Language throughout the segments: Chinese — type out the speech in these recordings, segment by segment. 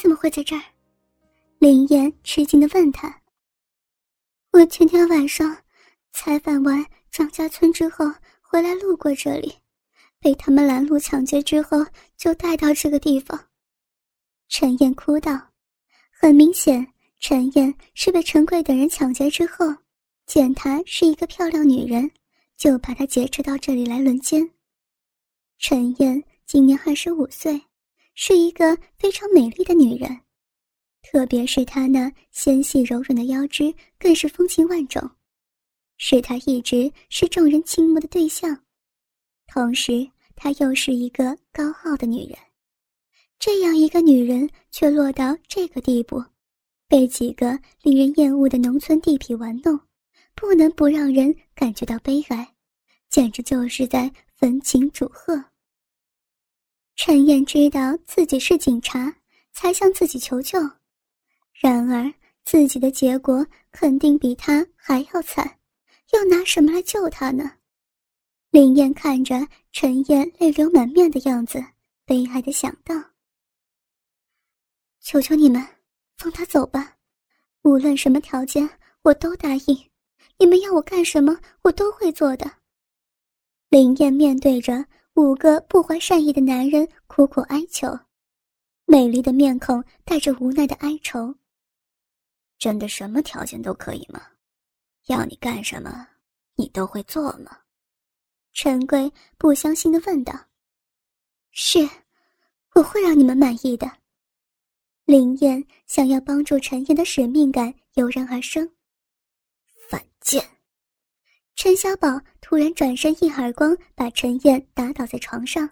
怎么会在这儿？林燕吃惊的问他。我前天晚上采访完张家村之后回来路过这里，被他们拦路抢劫之后就带到这个地方。陈燕哭道：“很明显，陈燕是被陈贵等人抢劫之后，见她是一个漂亮女人，就把她劫持到这里来轮奸。陈燕今年二十五岁。”是一个非常美丽的女人，特别是她那纤细柔软的腰肢，更是风情万种，使她一直是众人倾慕的对象。同时，她又是一个高傲的女人，这样一个女人却落到这个地步，被几个令人厌恶的农村地痞玩弄，不能不让人感觉到悲哀，简直就是在焚情煮鹤。陈燕知道自己是警察，才向自己求救。然而，自己的结果肯定比他还要惨，又拿什么来救他呢？林燕看着陈燕泪流满面的样子，悲哀的想到：“求求你们，放他走吧，无论什么条件，我都答应。你们要我干什么，我都会做的。”林燕面对着。五个不怀善意的男人苦苦哀求，美丽的面孔带着无奈的哀愁。真的什么条件都可以吗？要你干什么，你都会做吗？陈贵不相信的问道。是，我会让你们满意的。林燕想要帮助陈燕的使命感油然而生。反贱！陈小宝突然转身一耳光，把陈燕打倒在床上，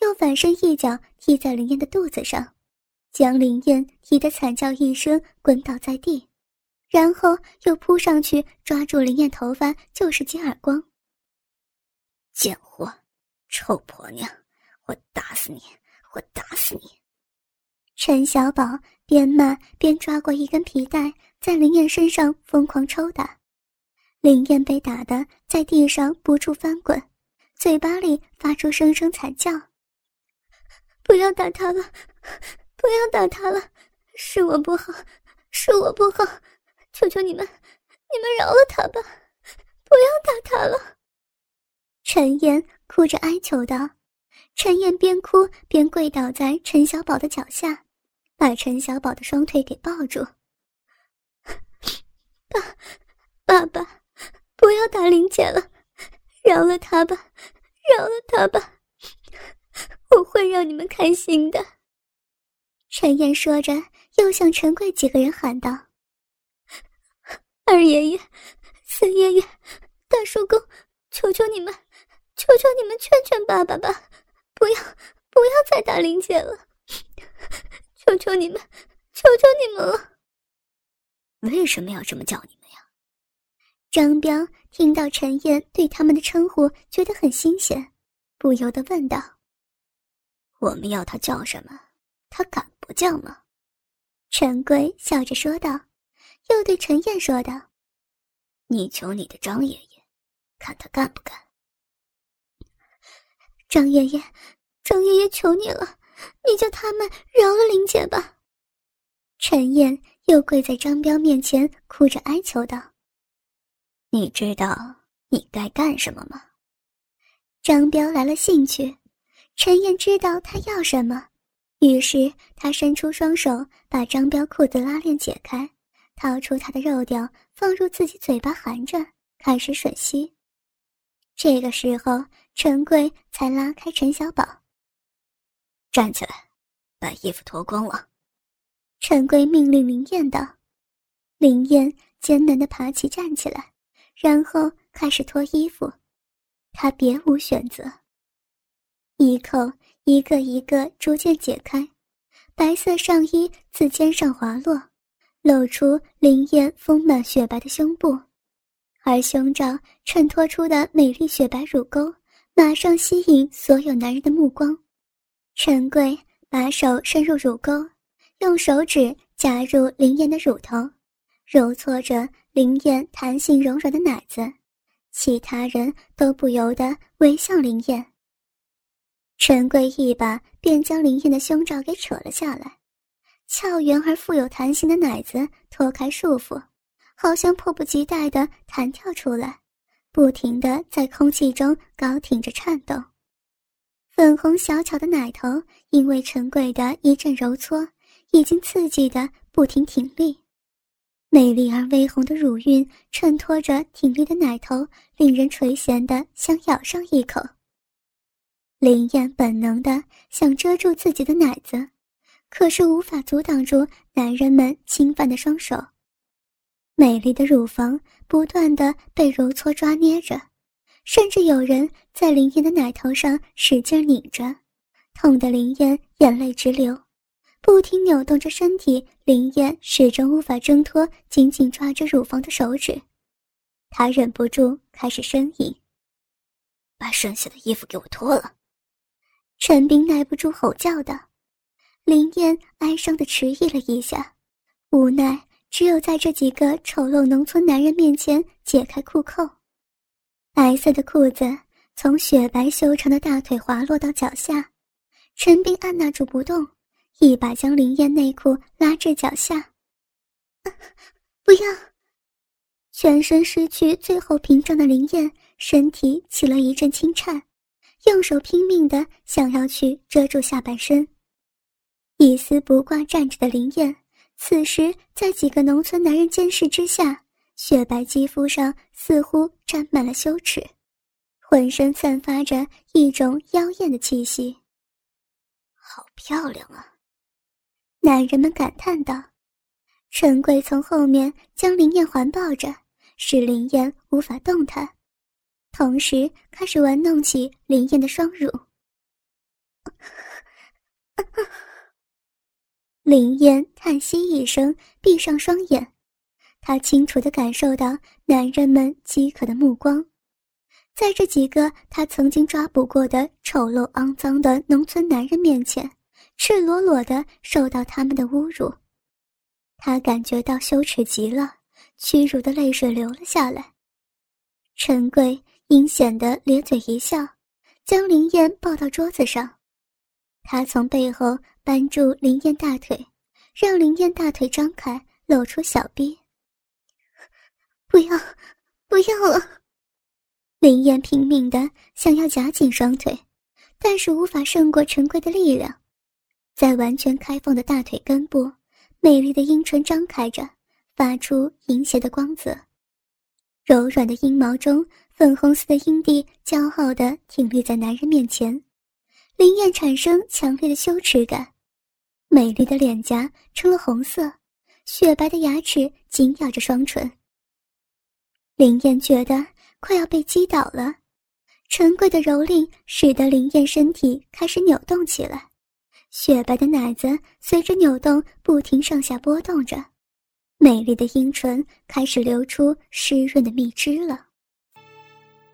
又反身一脚踢在林燕的肚子上，将林燕踢得惨叫一声，滚倒在地，然后又扑上去抓住林燕头发，就是几耳光。贱货，臭婆娘，我打死你！我打死你！陈小宝边骂边抓过一根皮带，在林燕身上疯狂抽打。林燕被打得在地上不住翻滚，嘴巴里发出声声惨叫：“不要打他了，不要打他了，是我不好，是我不好，求求你们，你们饶了他吧，不要打他了。”陈燕哭着哀求道。陈燕边哭边跪倒在陈小宝的脚下，把陈小宝的双腿给抱住：“ 爸，爸爸。”不要打林姐了，饶了她吧，饶了她吧，我会让你们开心的。陈燕说着，又向陈贵几个人喊道：“二爷爷、三爷爷、大叔公，求求你们，求求你们，劝劝爸爸吧，不要，不要再打林姐了，求求你们，求求你们了。为什么要这么叫你？”张彪听到陈燕对他们的称呼，觉得很新鲜，不由得问道：“我们要他叫什么？他敢不叫吗？”陈贵笑着说道，又对陈燕说道：“你求你的张爷爷，看他干不干。”张爷爷，张爷爷求你了，你叫他们饶了林姐吧。陈燕又跪在张彪面前，哭着哀求道。你知道你该干什么吗？张彪来了兴趣，陈燕知道他要什么，于是他伸出双手，把张彪裤子拉链解开，掏出他的肉屌，放入自己嘴巴含着，开始吮吸。这个时候，陈贵才拉开陈小宝，站起来，把衣服脱光了。陈贵命令林燕道：“林燕艰难的爬起，站起来。”然后开始脱衣服，他别无选择。衣扣一个一个逐渐解开，白色上衣自肩上滑落，露出林燕丰满雪白的胸部，而胸罩衬托出的美丽雪白乳沟，马上吸引所有男人的目光。陈贵把手伸入乳沟，用手指夹入林燕的乳头，揉搓着。林燕弹性柔软的奶子，其他人都不由得微笑。林燕，陈贵一把便将林燕的胸罩给扯了下来，俏圆而富有弹性的奶子脱开束缚，好像迫不及待地弹跳出来，不停地在空气中高挺着颤动。粉红小巧的奶头因为陈贵的一阵揉搓，已经刺激得不停挺立。美丽而微红的乳晕衬托着挺立的奶头，令人垂涎的想咬上一口。林燕本能的想遮住自己的奶子。可是无法阻挡住男人们侵犯的双手，美丽的乳房不断的被揉搓抓捏着，甚至有人在林燕的奶头上使劲拧着，痛得林燕眼泪直流，不停扭动着身体。林燕始终无法挣脱紧紧抓着乳房的手指，她忍不住开始呻吟：“把剩下的衣服给我脱了！”陈斌耐不住吼叫道。林燕哀伤的迟疑了一下，无奈只有在这几个丑陋农村男人面前解开裤扣。白色的裤子从雪白修长的大腿滑落到脚下，陈斌按捺住不动，一把将林燕内裤拉至脚下。不要！全身失去最后屏障的林燕身体起了一阵轻颤，用手拼命的想要去遮住下半身。一丝不挂站着的林燕，此时在几个农村男人监视之下，雪白肌肤上似乎沾满了羞耻，浑身散发着一种妖艳的气息。好漂亮啊！男人们感叹道。陈贵从后面将林燕环抱着，使林燕无法动弹，同时开始玩弄起林燕的双乳。林燕叹息一声，闭上双眼。她清楚地感受到男人们饥渴的目光，在这几个她曾经抓捕过的丑陋肮脏的农村男人面前，赤裸裸的受到他们的侮辱。她感觉到羞耻极了，屈辱的泪水流了下来。陈贵阴险的咧嘴一笑，将林燕抱到桌子上。他从背后扳住林燕大腿，让林燕大腿张开，露出小臂。不要，不要了！林燕拼命的想要夹紧双腿，但是无法胜过陈贵的力量。在完全开放的大腿根部，美丽的阴唇张开着，发出淫邪的光泽。柔软的阴毛中，粉红色的阴蒂骄傲的挺立在男人面前。林燕产生强烈的羞耻感，美丽的脸颊成了红色，雪白的牙齿紧咬着双唇。林燕觉得快要被击倒了，陈贵的蹂躏使得林燕身体开始扭动起来，雪白的奶子随着扭动不停上下波动着，美丽的阴唇开始流出湿润的蜜汁了。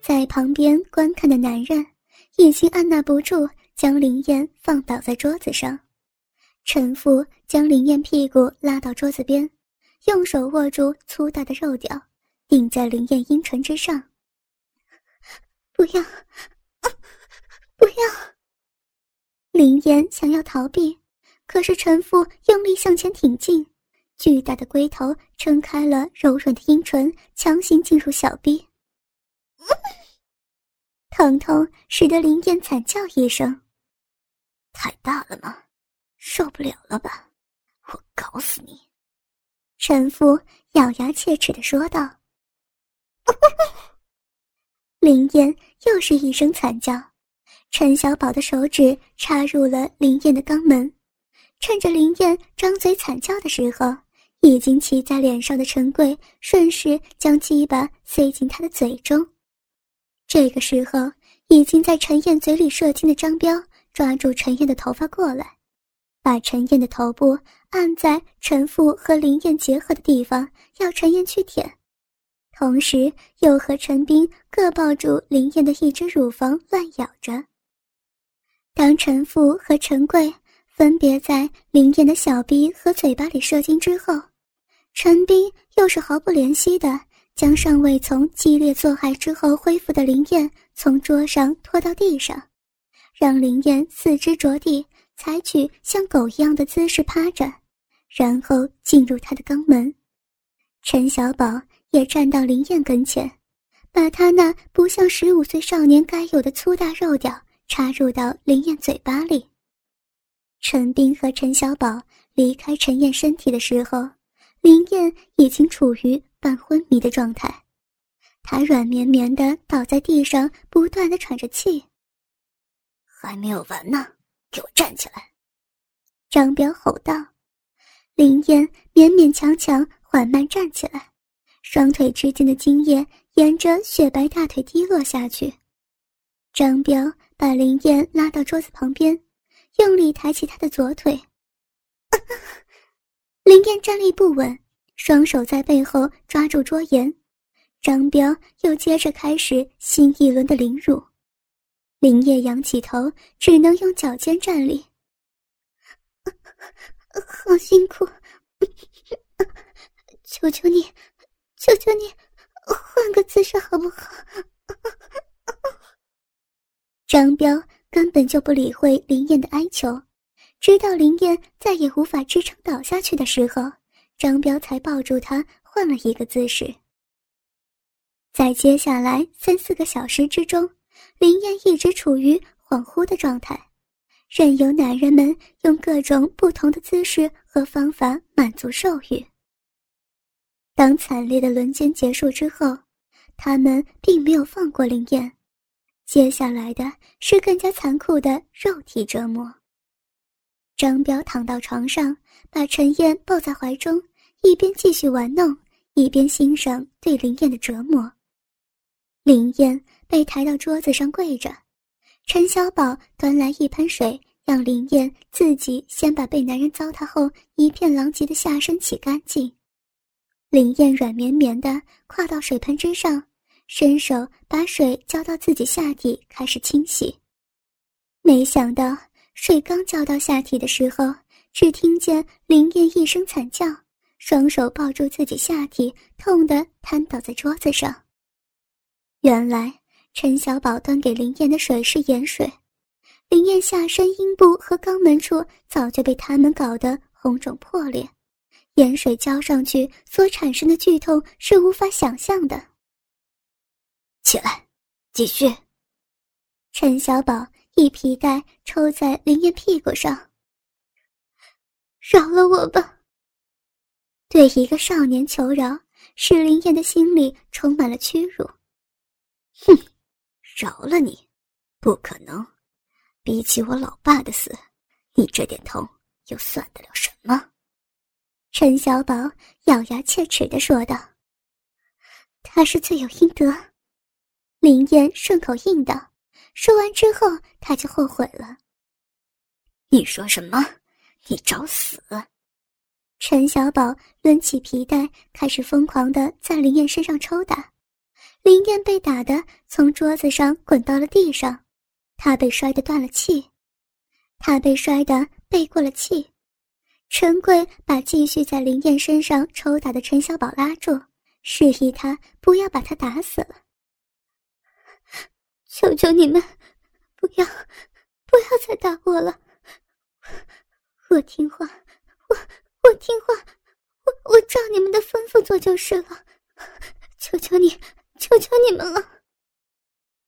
在旁边观看的男人已经按捺不住。将林燕放倒在桌子上，陈父将林燕屁股拉到桌子边，用手握住粗大的肉屌，顶在林燕阴唇之上。不要，不要！林燕想要逃避，可是陈父用力向前挺进，巨大的龟头撑开了柔软的阴唇，强行进入小臂。疼痛使得林燕惨叫一声。太大了吗？受不了了吧？我搞死你！陈父咬牙切齿的说道。林燕又是一声惨叫，陈小宝的手指插入了林燕的肛门，趁着林燕张嘴惨叫的时候，已经骑在脸上的陈贵顺势将鸡巴塞进他的嘴中。这个时候，已经在陈燕嘴里射精的张彪。抓住陈燕的头发过来，把陈燕的头部按在陈父和林燕结合的地方，要陈燕去舔，同时又和陈斌各抱住林燕的一只乳房乱咬着。当陈父和陈贵分别在林燕的小臂和嘴巴里射精之后，陈斌又是毫不怜惜的将尚未从激烈作爱之后恢复的林燕从桌上拖到地上。让林燕四肢着地，采取像狗一样的姿势趴着，然后进入他的肛门。陈小宝也站到林燕跟前，把他那不像十五岁少年该有的粗大肉屌插入到林燕嘴巴里。陈斌和陈小宝离开陈燕身体的时候，林燕已经处于半昏迷的状态，她软绵绵的倒在地上，不断的喘着气。还没有完呢，给我站起来！张彪吼道。林燕勉勉强强缓慢站起来，双腿之间的精液沿着雪白大腿滴落下去。张彪把林燕拉到桌子旁边，用力抬起她的左腿。林燕站立不稳，双手在背后抓住桌沿。张彪又接着开始新一轮的凌辱。林燕仰起头，只能用脚尖站立。好辛苦，求求你，求求你，换个姿势好不好？张彪根本就不理会林燕的哀求，直到林燕再也无法支撑倒下去的时候，张彪才抱住她换了一个姿势。在接下来三四个小时之中，林燕一直处于恍惚的状态。任由男人们用各种不同的姿势和方法满足兽欲。当惨烈的轮奸结束之后，他们并没有放过林燕，接下来的是更加残酷的肉体折磨。张彪躺到床上，把陈燕抱在怀中，一边继续玩弄，一边欣赏对林燕的折磨。林燕被抬到桌子上跪着。陈小宝端来一盆水，让林燕自己先把被男人糟蹋后一片狼藉的下身洗干净。林燕软绵绵的跨到水盆之上，伸手把水浇到自己下体，开始清洗。没想到水刚浇到下体的时候，只听见林燕一声惨叫，双手抱住自己下体，痛得瘫倒在桌子上。原来。陈小宝端给林燕的水是盐水，林燕下身阴部和肛门处早就被他们搞得红肿破裂，盐水浇上去所产生的剧痛是无法想象的。起来，继续。陈小宝一皮带抽在林燕屁股上，饶了我吧。对一个少年求饶，使林燕的心里充满了屈辱。哼。饶了你，不可能！比起我老爸的死，你这点痛又算得了什么？陈小宝咬牙切齿的说道：“他是罪有应得。”林燕顺口应道。说完之后，他就后悔了。你说什么？你找死！陈小宝抡起皮带，开始疯狂的在林燕身上抽打。林燕被打的从桌子上滚到了地上，她被摔得断了气，她被摔得背过了气。陈贵把继续在林燕身上抽打的陈小宝拉住，示意他不要把他打死了。求求你们，不要，不要再打我了！我听话，我我听话，我我照你们的吩咐做就是了。求求你！求求你们了！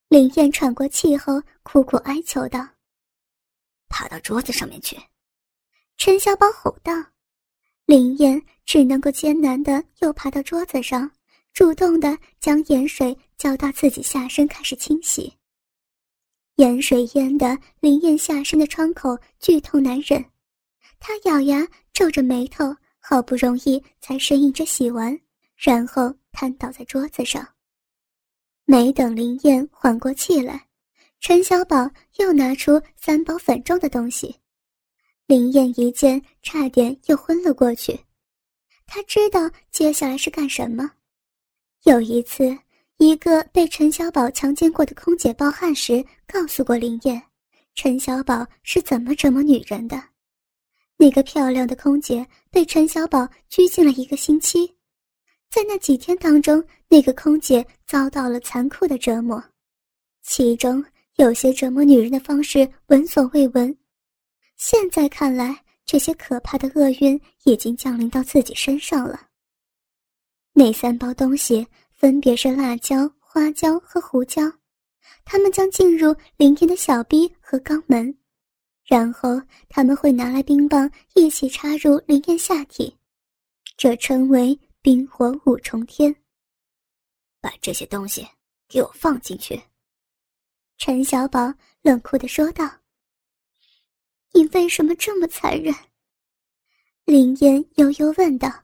林燕喘过气后，苦苦哀求道：“爬到桌子上面去！”陈小宝吼道。林燕只能够艰难的又爬到桌子上，主动的将盐水浇到自己下身，开始清洗。盐水淹得林燕下身的窗口剧痛难忍，她咬牙皱着眉头，好不容易才呻吟着洗完，然后瘫倒在桌子上。没等林燕缓过气来，陈小宝又拿出三包粉状的东西。林燕一见，差点又昏了过去。他知道接下来是干什么。有一次，一个被陈小宝强奸过的空姐报案时，告诉过林燕，陈小宝是怎么折磨女人的。那个漂亮的空姐被陈小宝拘禁了一个星期。在那几天当中，那个空姐遭到了残酷的折磨，其中有些折磨女人的方式闻所未闻。现在看来，这些可怕的厄运已经降临到自己身上了。那三包东西分别是辣椒、花椒和胡椒，他们将进入林燕的小臂和肛门，然后他们会拿来冰棒一起插入林燕下体，这称为冰火五重天。把这些东西给我放进去。”陈小宝冷酷的说道。“你为什么这么残忍？”林燕悠悠问道。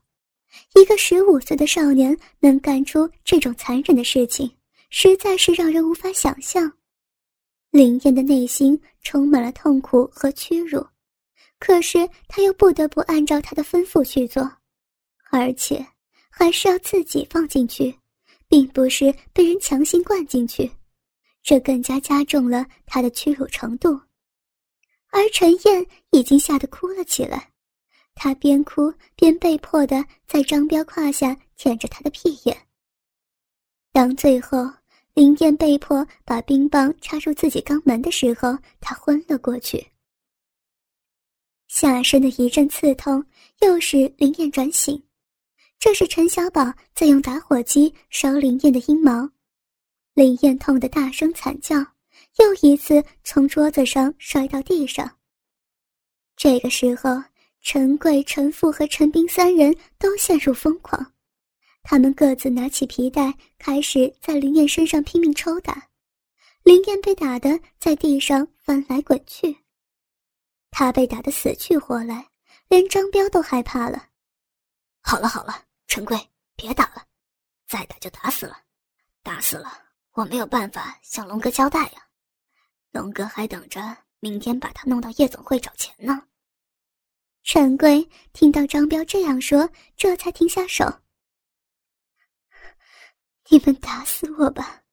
一个十五岁的少年能干出这种残忍的事情，实在是让人无法想象。林燕的内心充满了痛苦和屈辱，可是她又不得不按照他的吩咐去做，而且还是要自己放进去，并不是被人强行灌进去，这更加加重了他的屈辱程度。而陈燕已经吓得哭了起来。他边哭边被迫的在张彪胯下舔着他的屁眼。当最后林燕被迫把冰棒插入自己肛门的时候，他昏了过去。下身的一阵刺痛，又使林燕转醒。这是陈小宝在用打火机烧林燕的阴毛。林燕痛得大声惨叫，又一次从桌子上摔到地上。这个时候。陈贵、陈富和陈斌三人都陷入疯狂，他们各自拿起皮带，开始在林燕身上拼命抽打。林燕被打得在地上翻来滚去，他被打得死去活来，连张彪都害怕了。好了好了，陈贵，别打了，再打就打死了，打死了我没有办法向龙哥交代呀，龙哥还等着明天把他弄到夜总会找钱呢。陈贵听到张彪这样说，这才停下手。你们打死我吧！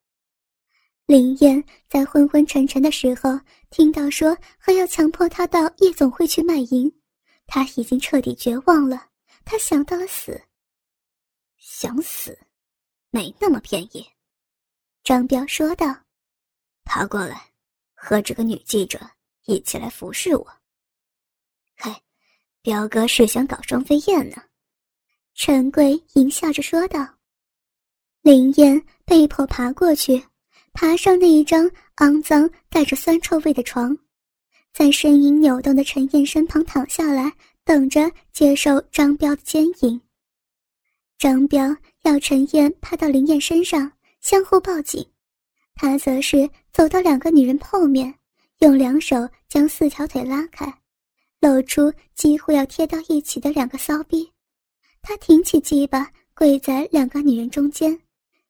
林燕在昏昏沉沉的时候听到说还要强迫他到夜总会去卖淫，他已经彻底绝望了。他想到了死，想死，没那么便宜。张彪说道：“爬过来，和这个女记者一起来服侍我。”嘿。表哥是想搞双飞燕呢，陈贵淫笑着说道。林燕被迫爬过去，爬上那一张肮脏、带着酸臭味的床，在呻吟扭动的陈燕身旁躺下来，等着接受张彪的奸淫。张彪要陈燕趴到林燕身上，相互抱紧，他则是走到两个女人后面，用两手将四条腿拉开。露出几乎要贴到一起的两个骚逼，他挺起鸡巴，跪在两个女人中间，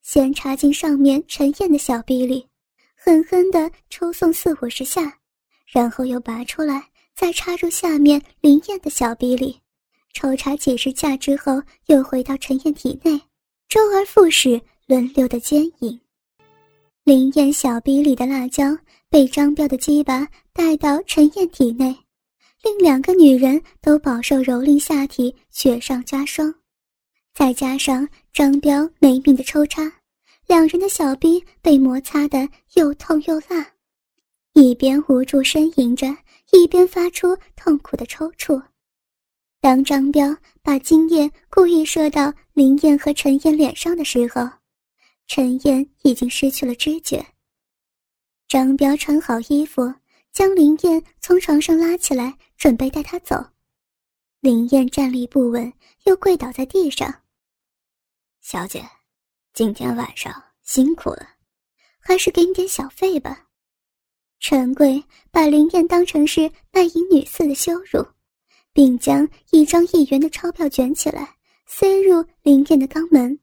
先插进上面陈燕的小逼里，狠狠地抽送四五十下，然后又拔出来，再插入下面林燕的小逼里，抽插几十下之后，又回到陈燕体内，周而复始，轮流的奸淫。林燕小逼里的辣椒被张彪的鸡巴带到陈燕体内。令两个女人都饱受蹂躏下体，雪上加霜，再加上张彪没命的抽插，两人的小臂被摩擦的又痛又辣，一边无助呻吟着，一边发出痛苦的抽搐。当张彪把精液故意射到林燕和陈燕脸上的时候，陈燕已经失去了知觉。张彪穿好衣服。将林燕从床上拉起来，准备带她走。林燕站立不稳，又跪倒在地上。小姐，今天晚上辛苦了，还是给你点小费吧。陈贵把林燕当成是卖淫女似的羞辱，并将一张一元的钞票卷起来，塞入林燕的肛门。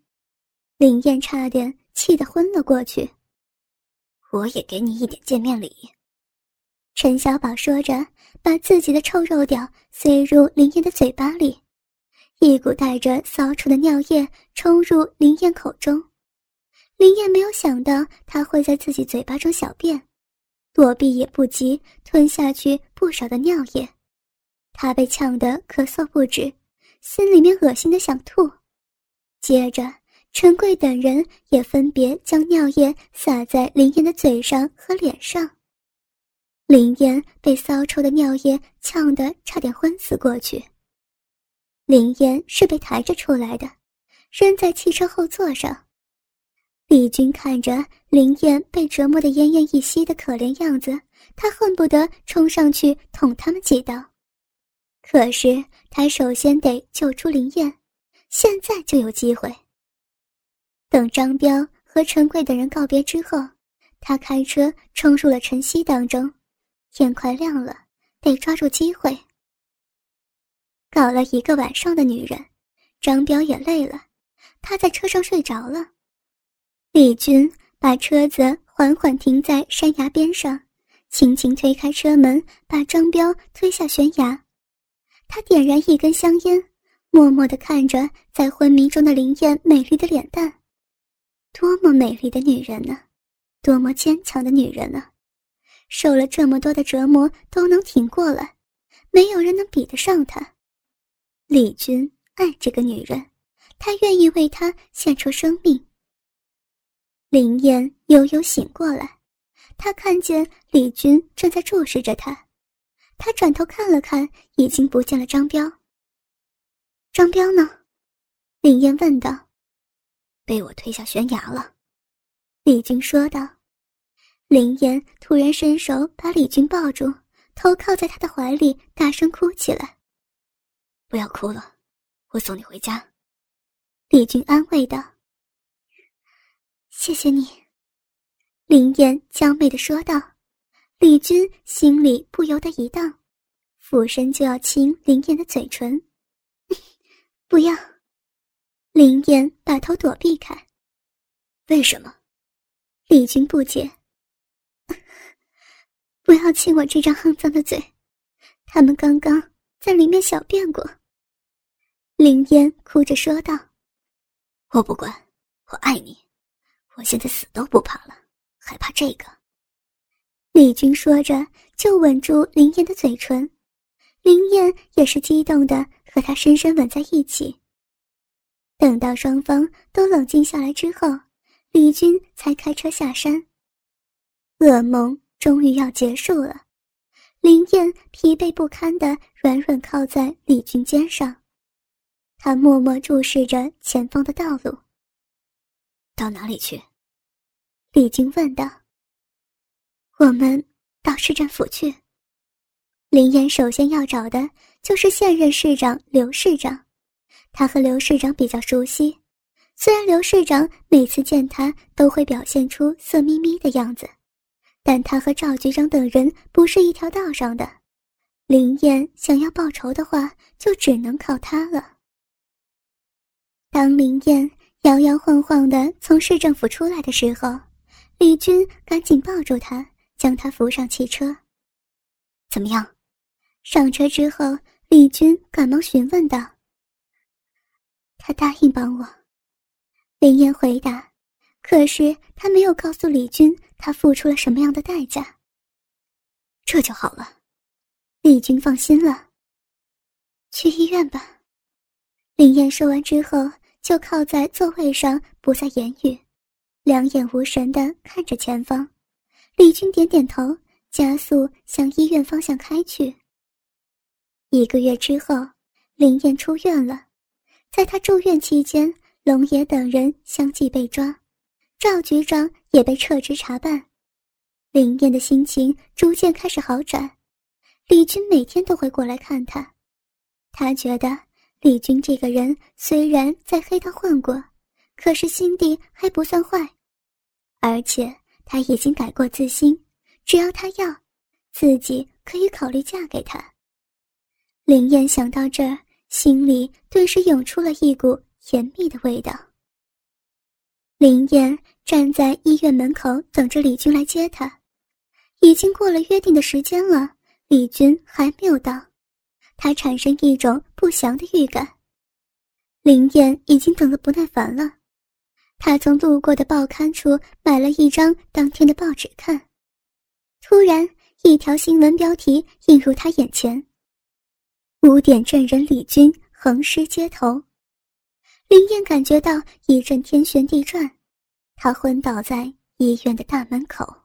林燕差点气得昏了过去。我也给你一点见面礼。陈小宝说着，把自己的臭肉屌塞入林燕的嘴巴里，一股带着骚臭的尿液冲入林燕口中。林燕没有想到他会在自己嘴巴中小便，躲避也不及，吞下去不少的尿液。他被呛得咳嗽不止，心里面恶心的想吐。接着，陈贵等人也分别将尿液洒在林燕的嘴上和脸上。林燕被骚臭的尿液呛得差点昏死过去。林燕是被抬着出来的，扔在汽车后座上。李军看着林燕被折磨得奄奄一息的可怜样子，他恨不得冲上去捅他们几刀。可是他首先得救出林燕，现在就有机会。等张彪和陈贵等人告别之后，他开车冲入了晨曦当中。天快亮了，得抓住机会。搞了一个晚上的女人，张彪也累了，他在车上睡着了。李军把车子缓缓停在山崖边上，轻轻推开车门，把张彪推下悬崖。他点燃一根香烟，默默地看着在昏迷中的林燕美丽的脸蛋。多么美丽的女人呢，多么坚强的女人呢！受了这么多的折磨都能挺过来，没有人能比得上她。李军爱这个女人，他愿意为她献出生命。林燕悠悠醒过来，她看见李军正在注视着她，她转头看了看，已经不见了张彪。张彪呢？林燕问道。被我推下悬崖了，李军说道。林燕突然伸手把李军抱住，头靠在他的怀里，大声哭起来。“不要哭了，我送你回家。”李军安慰道。“谢谢你。”林燕娇媚的说道。李军心里不由得一荡，俯身就要亲林燕的嘴唇。“ 不要！”林燕把头躲避开。“为什么？”李军不解。不要亲我这张肮脏的嘴，他们刚刚在里面小便过。林烟哭着说道：“我不管，我爱你，我现在死都不怕了，还怕这个？”李军说着就吻住林燕的嘴唇，林燕也是激动的和他深深吻在一起。等到双方都冷静下来之后，李军才开车下山。噩梦。终于要结束了，林燕疲惫不堪的软软靠在李军肩上，他默默注视着前方的道路。到哪里去？李军问道。我们到市政府去。林燕首先要找的就是现任市长刘市长，他和刘市长比较熟悉，虽然刘市长每次见他都会表现出色眯眯的样子。但他和赵局长等人不是一条道上的，林燕想要报仇的话，就只能靠他了。当林燕摇摇晃晃的从市政府出来的时候，李军赶紧抱住她，将她扶上汽车。怎么样？上车之后，李军赶忙询问道：“他答应帮我。”林燕回答。可是他没有告诉李军，他付出了什么样的代价。这就好了，丽君放心了。去医院吧。林燕说完之后，就靠在座位上，不再言语，两眼无神的看着前方。李军点点头，加速向医院方向开去。一个月之后，林燕出院了。在他住院期间，龙爷等人相继被抓。赵局长也被撤职查办，林燕的心情逐渐开始好转。李军每天都会过来看他，他觉得李军这个人虽然在黑道混过，可是心地还不算坏，而且他已经改过自新，只要他要，自己可以考虑嫁给他。林燕想到这儿，心里顿时涌出了一股甜蜜的味道。林燕站在医院门口等着李军来接她，已经过了约定的时间了，李军还没有到，他产生一种不祥的预感。林燕已经等得不耐烦了，她从路过的报刊处买了一张当天的报纸看，突然一条新闻标题映入她眼前：“污点证人李军横尸街头。”林燕感觉到一阵天旋地转，他昏倒在医院的大门口。